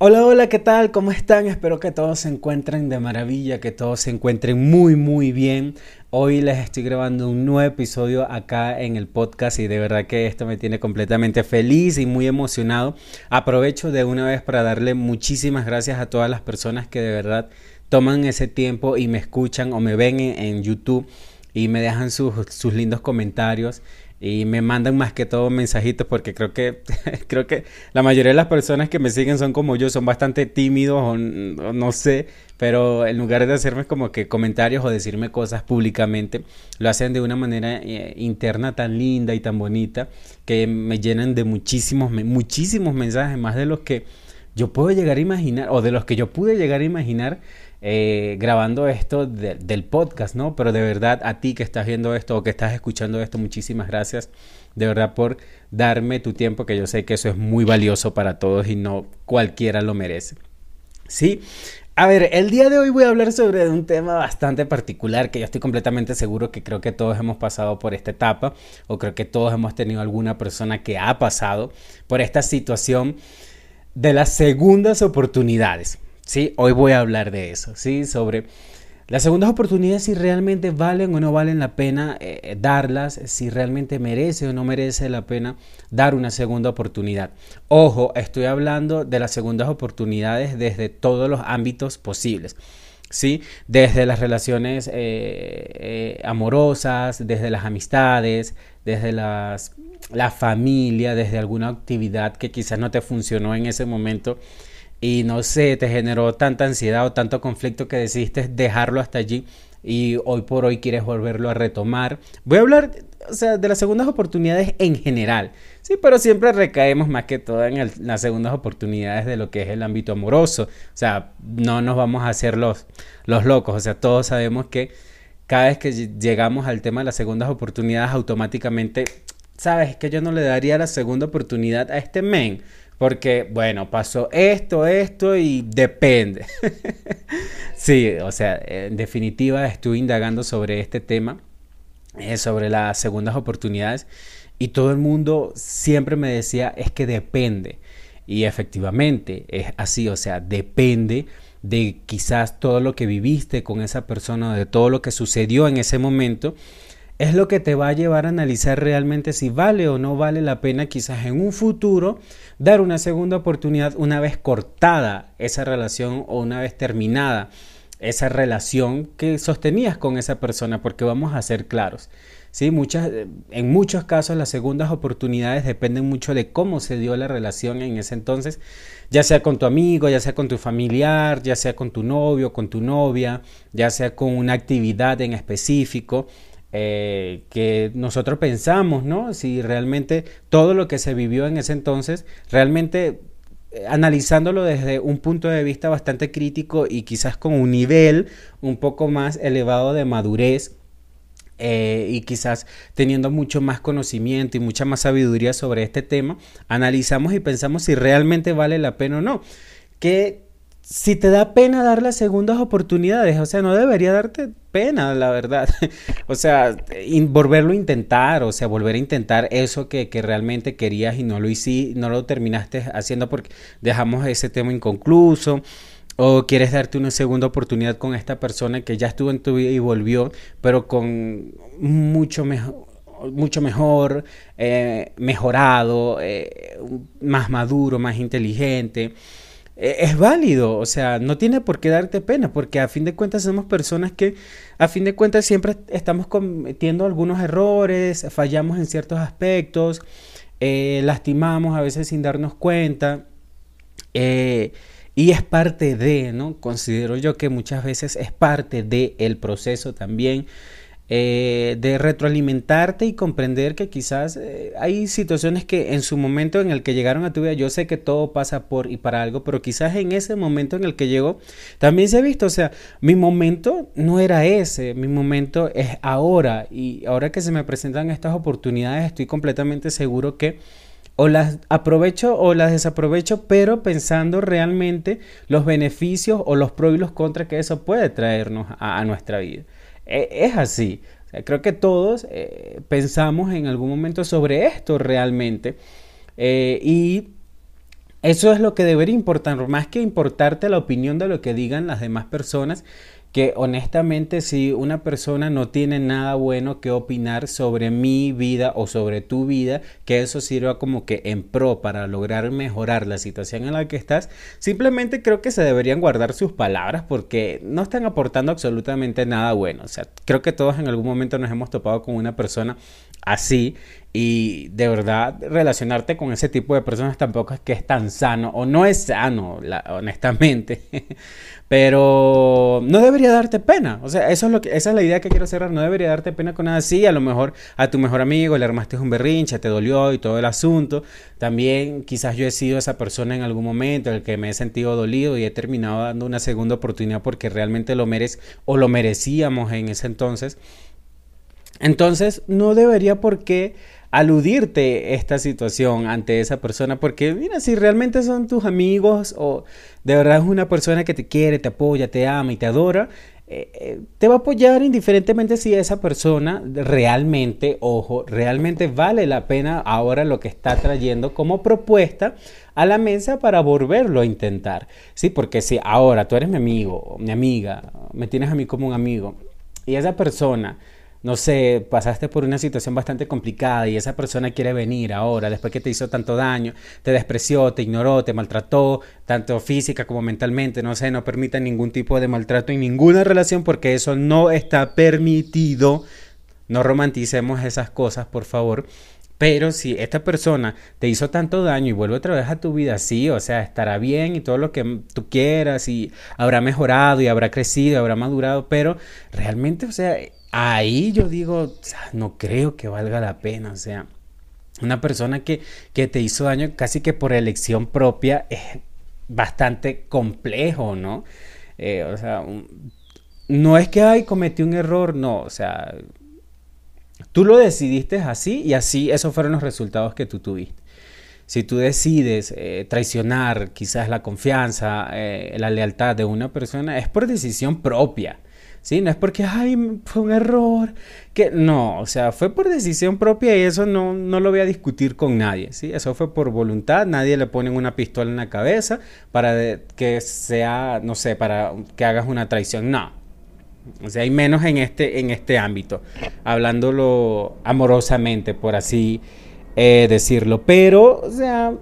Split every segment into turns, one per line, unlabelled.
Hola, hola, ¿qué tal? ¿Cómo están? Espero que todos se encuentren de maravilla, que todos se encuentren muy, muy bien. Hoy les estoy grabando un nuevo episodio acá en el podcast y de verdad que esto me tiene completamente feliz y muy emocionado. Aprovecho de una vez para darle muchísimas gracias a todas las personas que de verdad toman ese tiempo y me escuchan o me ven en, YouTube y me dejan sus, sus lindos comentarios y me mandan más que todo mensajitos porque creo que creo que la mayoría de las personas que me siguen son como yo, son bastante tímidos o, no sé, pero en lugar de hacerme como que comentarios o decirme cosas públicamente, lo hacen de una manera eh, interna tan linda y tan bonita que me llenan de muchísimos muchísimos mensajes, más de los que yo puedo llegar a imaginar o de los que yo pude llegar a imaginar eh, grabando esto del podcast, ¿no? Pero de verdad a ti que estás viendo esto o que estás escuchando esto, muchísimas gracias de verdad por darme tu tiempo, que yo sé que eso es muy valioso para todos y no cualquiera lo merece. Sí, a ver, el día de hoy voy a hablar sobre un tema bastante particular que yo estoy completamente seguro que creo que todos hemos pasado por esta etapa o creo que todos hemos tenido alguna persona que ha pasado por esta situación de las segundas oportunidades. Sí, hoy voy a hablar de eso, sí, sobre las segundas oportunidades, si realmente valen o no valen la pena eh, darlas, si realmente merece o no merece la pena dar una segunda oportunidad. Ojo, estoy hablando de las segundas oportunidades desde todos los ámbitos posibles. ¿sí? Desde las relaciones eh, eh, amorosas, desde las amistades, desde las, la familia, desde alguna actividad que quizás no te funcionó en ese momento y no sé, te generó tanta ansiedad o tanto conflicto que decidiste dejarlo hasta allí y hoy por hoy quieres volverlo a retomar. Voy a hablar, o sea, de las segundas oportunidades en general, sí, pero siempre recaemos más que todo en las segundas oportunidades de lo que es el ámbito amoroso. O sea, no nos vamos a hacer los, los locos, o sea, todos sabemos que cada vez que llegamos al tema de las segundas oportunidades, automáticamente, sabes que yo no le daría la segunda oportunidad a este men porque, bueno, pasó esto, esto y depende. sí, o sea, en definitiva estuve indagando sobre este tema, eh, sobre las segundas oportunidades, y todo el mundo siempre me decía, es que depende. Y efectivamente es así, o sea, depende de quizás todo lo que viviste con esa persona, de todo lo que sucedió en ese momento es lo que te va a llevar a analizar realmente si vale o no vale la pena quizás en un futuro dar una segunda oportunidad una vez cortada esa relación o una vez terminada esa relación que sostenías con esa persona, porque vamos a ser claros. ¿sí? Muchas, en muchos casos las segundas oportunidades dependen mucho de cómo se dio la relación en ese entonces, ya sea con tu amigo, ya sea con tu familiar, ya sea con tu novio, con tu novia, ya sea con una actividad en específico. Eh, que nosotros pensamos, ¿no? Si realmente todo lo que se vivió en ese entonces, realmente eh, analizándolo desde un punto de vista bastante crítico y quizás con un nivel un poco más elevado de madurez, eh, y quizás teniendo mucho más conocimiento y mucha más sabiduría sobre este tema, analizamos y pensamos si realmente vale la pena o no. Que si te da pena dar las segundas oportunidades, o sea, no debería darte pena, la verdad. o sea, volverlo a intentar, o sea, volver a intentar eso que, realmente querías y no lo hiciste, no lo terminaste haciendo porque dejamos ese tema inconcluso. O quieres darte una segunda oportunidad con esta persona que ya estuvo en tu vida y volvió, pero con mucho mejor, mucho mejor, eh, mejorado, eh, más maduro, más inteligente. E, es válido, o sea, no tiene por qué darte pena, porque a fin de cuentas somos personas que a fin de cuentas siempre estamos cometiendo algunos errores, fallamos en ciertos aspectos, eh, lastimamos a veces sin darnos cuenta. Eh, y es parte de, ¿no? Considero yo que muchas veces es parte del el proceso también eh, de retroalimentarte y comprender que quizás eh, hay situaciones que en su momento en el que llegaron a tu vida, yo sé que todo pasa por y para algo, pero quizás en ese momento en el que llegó, también se ha visto, o sea, mi momento no era ese, mi momento es ahora y ahora que se me presentan estas oportunidades estoy completamente seguro que o las aprovecho o las desaprovecho, pero pensando realmente los beneficios o los pros y los contras que eso puede traernos a nuestra vida. E, es así. creo que todos eh, pensamos en algún momento sobre esto realmente. Eh, y Eso es lo que debería importar, más que importarte la opinión de lo que digan las demás personas, que honestamente si una persona no tiene nada bueno que opinar sobre mi vida o sobre tu vida, que eso sirva como que en pro para lograr mejorar la situación en la que estás, simplemente creo que se deberían guardar sus palabras porque no están aportando absolutamente nada bueno. O sea, creo que todos en algún momento nos hemos topado con una persona así y de verdad relacionarte con ese tipo de personas tampoco es que es tan sano o no es sano, honestamente. Pero no debería darte pena. O sea, eso es lo que, esa es la idea que quiero cerrar. No debería darte pena con nada así. A lo mejor a tu mejor amigo le armaste un berrinche, te dolió y todo el asunto. También quizás yo he sido esa persona en algún momento en el que me he sentido dolido y he terminado dando una segunda oportunidad porque realmente lo mereces o lo merecíamos en ese entonces. Entonces, no debería por qué aludirte esta situación ante esa persona, porque mira, si realmente son tus amigos o de verdad es una persona que te quiere, te apoya, te ama y te adora, eh, eh, te va a apoyar indiferentemente si esa persona realmente, ojo, realmente vale la pena ahora lo que está trayendo como propuesta a la mesa para volverlo a intentar. Sí, porque si ahora tú eres mi amigo, mi amiga, me tienes a mí como un amigo y esa persona no sé, pasaste por una situación bastante complicada y esa persona quiere venir ahora, después que te hizo tanto daño, te despreció, te ignoró, te maltrató, tanto física como mentalmente, no sé, no permita ningún tipo de maltrato en ninguna relación porque eso no está permitido. No romanticemos esas cosas, por favor. Pero si esta persona te hizo tanto daño y vuelve otra vez a tu vida, sí, o sea, estará bien y todo lo que tú quieras y habrá mejorado y habrá crecido, habrá madurado, pero realmente, o sea, ahí yo digo, no creo que valga la pena, o sea, una persona que, que te hizo daño casi que por elección propia es bastante complejo, ¿no? Eh, o sea, no es que, ay, cometí un error, no, o sea, tú lo decidiste así y así esos fueron los resultados que tú tuviste. Si tú decides eh, traicionar quizás la confianza, eh, la lealtad de una persona, es por decisión propia. ¿Sí? No es porque, ay, fue un error, que no, o sea, fue por decisión propia y eso no, no lo voy a discutir con nadie, ¿sí? Eso fue por voluntad, nadie le pone una pistola en la cabeza para que sea, no sé, para que hagas una traición, no. O sea, hay menos en este, en este ámbito, hablándolo amorosamente, por así eh, decirlo. Pero, o sea,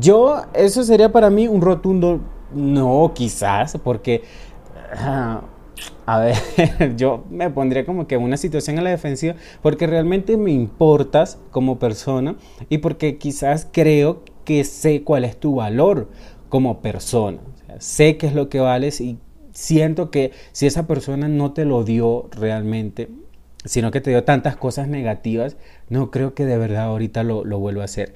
yo, eso sería para mí un rotundo no, quizás, porque a ver, yo me pondría como que una situación en la defensiva porque realmente me importas como persona y porque quizás creo que sé cuál es tu valor como persona. sé qué es lo que vales y siento que si esa persona no te lo dio realmente, sino que te dio tantas cosas negativas, no creo que de verdad ahorita lo, lo vuelva a hacer.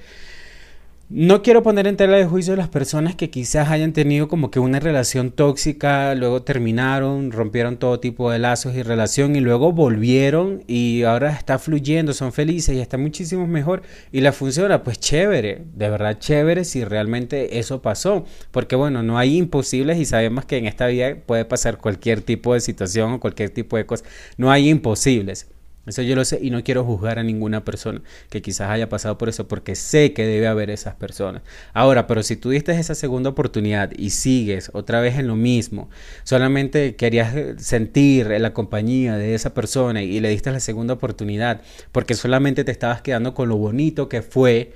No quiero poner en tela de juicio a las personas que quizás hayan tenido como que una relación tóxica, luego terminaron, rompieron todo tipo de lazos y relación y luego volvieron y ahora está fluyendo, son felices y está muchísimo mejor y la funciona, pues chévere, de verdad chévere si realmente eso pasó, porque bueno, no hay imposibles y sabemos que en esta vida puede pasar cualquier tipo de situación o cualquier tipo de cosa, no hay imposibles. Eso yo lo sé y no quiero juzgar a ninguna persona que quizás haya pasado por eso porque sé que debe haber esas personas. Ahora, pero si tú diste esa segunda oportunidad y sigues otra vez en lo mismo, solamente querías sentir la compañía de esa persona y le diste la segunda oportunidad porque solamente te estabas quedando con lo bonito que fue,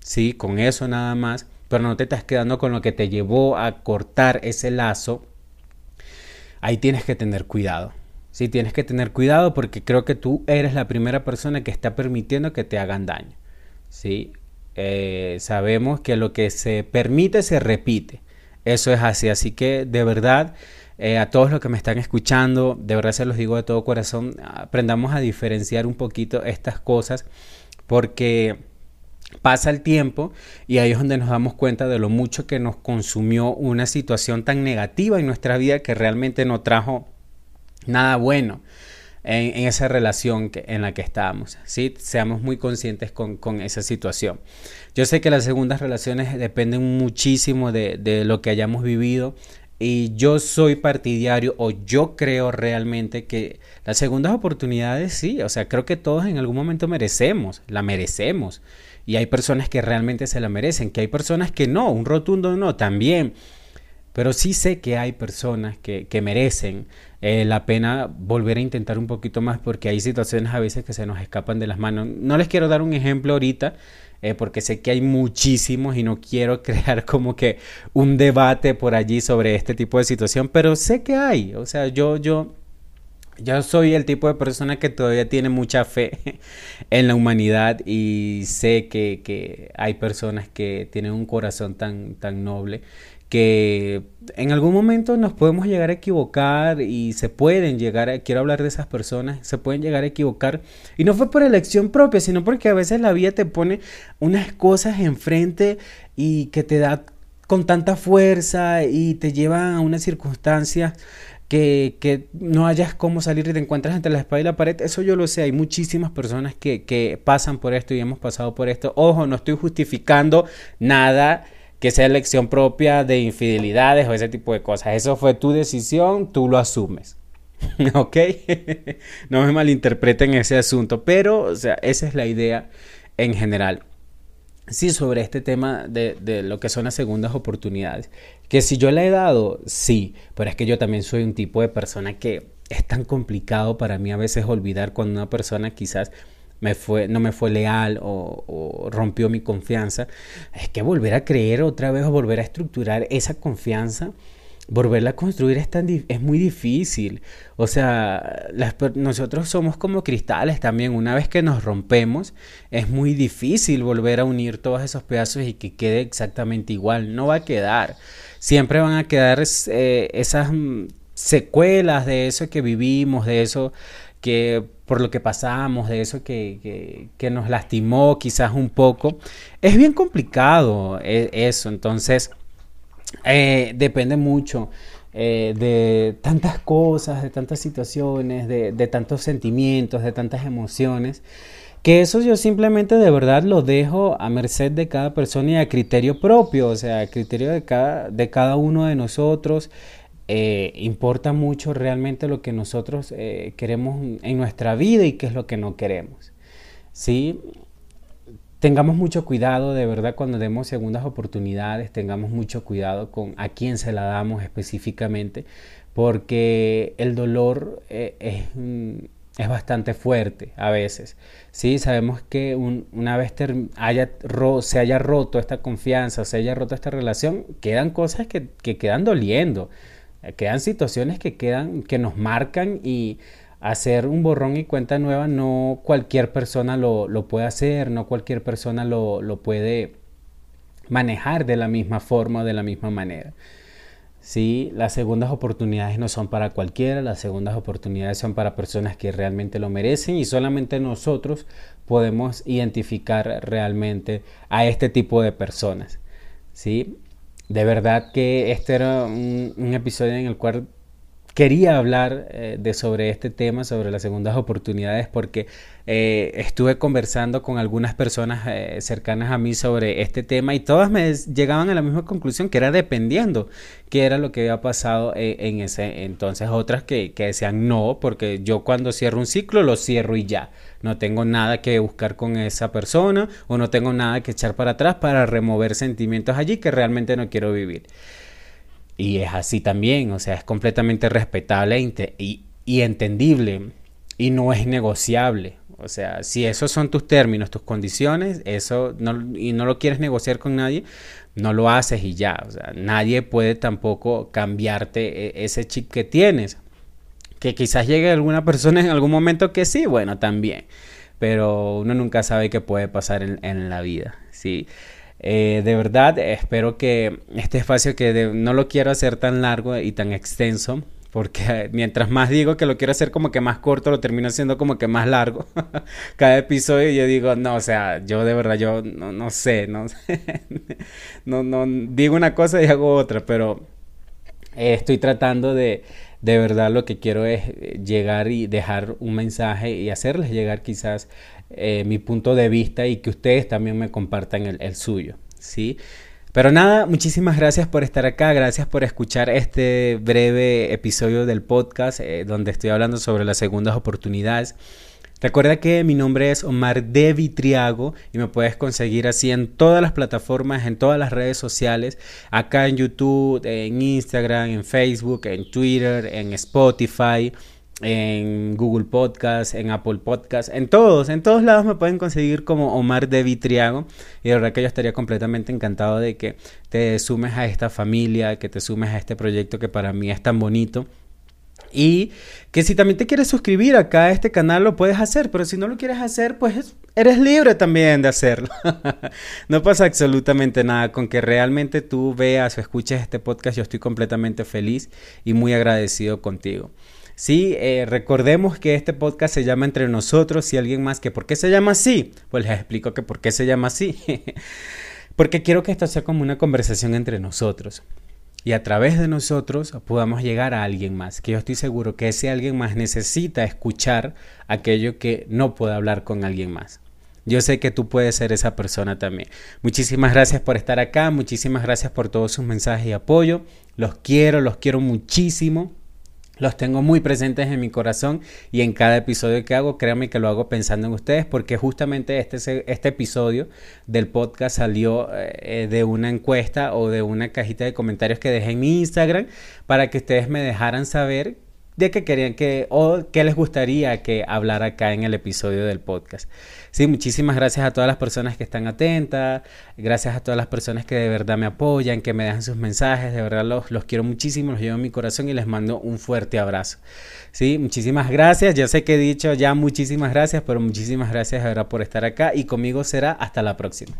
sí, con eso nada más, pero no te estás quedando con lo que te llevó a cortar ese lazo, ahí tienes que tener cuidado. Sí, tienes que tener cuidado porque creo que tú eres la primera persona que está permitiendo que te hagan daño. ¿sí? Eh, sabemos que lo que se permite se repite. Eso es así. Así que de verdad, eh, a todos los que me están escuchando, de verdad se los digo de todo corazón, aprendamos a diferenciar un poquito estas cosas porque pasa el tiempo y ahí es donde nos damos cuenta de lo mucho que nos consumió una situación tan negativa en nuestra vida que realmente no trajo nada bueno en, esa relación que, en la que estábamos. ¿sí? Seamos muy conscientes con, esa situación. Yo sé que las segundas relaciones dependen muchísimo de, lo que hayamos vivido. Y yo soy partidario o yo creo realmente que las segundas oportunidades sí, o sea, creo que todos en algún momento merecemos, la merecemos. y hay personas que realmente se la merecen, que hay personas que no, un rotundo no, también. Pero sí sé que hay personas que, que merecen eh, la pena volver a intentar un poquito más porque hay situaciones a veces que se nos escapan de las manos. No les quiero dar un ejemplo ahorita, eh, porque sé que hay muchísimos y no quiero crear como que un debate por allí sobre este tipo de situación, pero sé que hay, o sea, yo, yo, yo soy el tipo de persona que todavía tiene mucha fe en la humanidad y sé que, que hay personas que tienen un corazón tan, tan noble que en algún momento nos podemos llegar a equivocar y se pueden llegar a, quiero hablar de esas personas, se pueden llegar a equivocar y no fue por elección propia, sino porque a veces la vida te pone unas cosas enfrente y que te da con tanta fuerza y te lleva a una circunstancia que, que, no hayas cómo salir y te encuentras entre la espalda y la pared, eso yo lo sé, hay muchísimas personas que, que pasan por esto y hemos pasado por esto. Ojo, no estoy justificando nada que sea elección propia de infidelidades o ese tipo de cosas. Eso fue tu decisión, tú lo asumes. ¿Ok? no me malinterpreten ese asunto, pero, o sea, esa es la idea en general. Sí, sobre este tema de, de, lo que son las segundas oportunidades. Que si yo le he dado, sí, pero es que yo también soy un tipo de persona que es tan complicado para mí a veces olvidar cuando una persona quizás me fue, no me fue leal o, rompió mi confianza, es que volver a creer otra vez o volver a estructurar esa confianza, volverla a construir es, tan, es muy difícil. O sea, nosotros somos como cristales también. Una vez que nos rompemos, es muy difícil volver a unir todos esos pedazos y que quede exactamente igual. No va a quedar. Siempre van a quedar eh, esas mm, secuelas de eso que vivimos, de eso que por lo que pasamos, de eso que, que, nos lastimó quizás un poco. Es bien complicado eh, eso, entonces eh, depende mucho eh, de tantas cosas, de tantas situaciones, de, de, tantos sentimientos, de tantas emociones, que eso yo simplemente de verdad lo dejo a merced de cada persona y a criterio propio, o sea, a criterio de cada, de cada uno de nosotros. Eh, importa mucho realmente lo que nosotros eh, queremos en nuestra vida y qué es lo que no queremos. ¿sí? Tengamos mucho cuidado de verdad cuando demos segundas oportunidades, tengamos mucho cuidado con a quién se la damos específicamente, porque el dolor eh, es, es, bastante fuerte a veces. ¿sí? Sabemos que una vez haya se haya roto esta confianza, se haya roto esta relación, quedan cosas que, que quedan doliendo. Eh, quedan situaciones que quedan, que nos marcan y hacer un borrón y cuenta nueva no cualquier persona lo, lo puede hacer, no cualquier persona lo, lo, puede manejar de la misma forma o de la misma manera. Sí, las segundas oportunidades no son para cualquiera, las segundas oportunidades son para personas que realmente lo merecen y solamente nosotros podemos identificar realmente a este tipo de personas. ¿sí? De verdad que este era un, episodio en el cual quería hablar eh, de sobre este tema, sobre las segundas oportunidades, porque eh, estuve conversando con algunas personas eh, cercanas a mí sobre este tema y todas me llegaban a la misma conclusión, que era dependiendo qué era lo que había pasado en ese entonces. Otras que, que decían no, porque yo cuando cierro un ciclo lo cierro y ya. No tengo nada que buscar con esa persona o no tengo nada que echar para atrás para remover sentimientos allí que realmente no quiero vivir. Y es así también, o sea, es completamente respetable y, y entendible y no es negociable. O sea, si esos son tus términos, tus condiciones, eso no, y no lo quieres negociar con nadie, no lo haces y ya. O sea, nadie puede tampoco cambiarte e, ese chip que tienes. Que quizás llegue alguna persona en algún momento que sí, bueno, también. Pero uno nunca sabe qué puede pasar en, en la vida. Sí. Eh, de verdad, espero que este espacio que no lo quiero hacer tan largo y tan extenso, porque mientras más digo que lo quiero hacer como que más corto, lo termino haciendo como que más largo. Cada episodio yo digo, no, o sea, yo de verdad, yo no, no sé, no, no, no, digo una cosa y hago otra, pero eh, estoy tratando de, de verdad lo que quiero es llegar y dejar un mensaje y hacerles llegar quizás eh, mi punto de vista y que ustedes también me compartan el, suyo, ¿sí? Pero nada, muchísimas gracias por estar acá, gracias por escuchar este breve episodio del podcast eh, donde estoy hablando sobre las segundas oportunidades. Recuerda que mi nombre es Omar de Vitriago y me puedes conseguir así en todas las plataformas, en todas las redes sociales, acá en YouTube, en Instagram, en Facebook, en Twitter, en Spotify, en Google Podcast, en Apple Podcast, en todos, en todos lados me pueden conseguir como Omar de Vitriago y de verdad que yo estaría completamente encantado de que te sumes a esta familia, que te sumes a este proyecto que para mí es tan bonito y que si también te quieres suscribir acá a este canal lo puedes hacer, pero si no lo quieres hacer, pues eres libre también de hacerlo. no pasa absolutamente nada con que realmente tú veas o escuches este podcast, yo estoy completamente feliz y muy agradecido contigo. Sí, eh, recordemos que este podcast se llama Entre Nosotros y alguien más que ¿por qué se llama así? Pues les explico que por qué se llama así. Porque quiero que esto sea como una conversación entre nosotros y a través de nosotros podamos llegar a alguien más, que yo estoy seguro que ese alguien más necesita escuchar aquello que no puede hablar con alguien más. Yo sé que tú puedes ser esa persona también. Muchísimas gracias por estar acá, muchísimas gracias por todos sus mensajes y apoyo. Los quiero, los quiero muchísimo. Los tengo muy presentes en mi corazón y en cada episodio que hago, créanme que lo hago pensando en ustedes porque justamente este, este episodio del podcast salió eh, de una encuesta o de una cajita de comentarios que dejé en mi Instagram para que ustedes me dejaran saber de qué querían que o qué les gustaría que hablara acá en el episodio del podcast. Sí, muchísimas gracias a todas las personas que están atentas, gracias a todas las personas que de verdad me apoyan, que me dejan sus mensajes, de verdad los, los quiero muchísimo, los llevo en mi corazón y les mando un fuerte abrazo. Sí, muchísimas gracias, ya sé que he dicho ya muchísimas gracias, pero muchísimas gracias de verdad por estar acá y conmigo será hasta la próxima.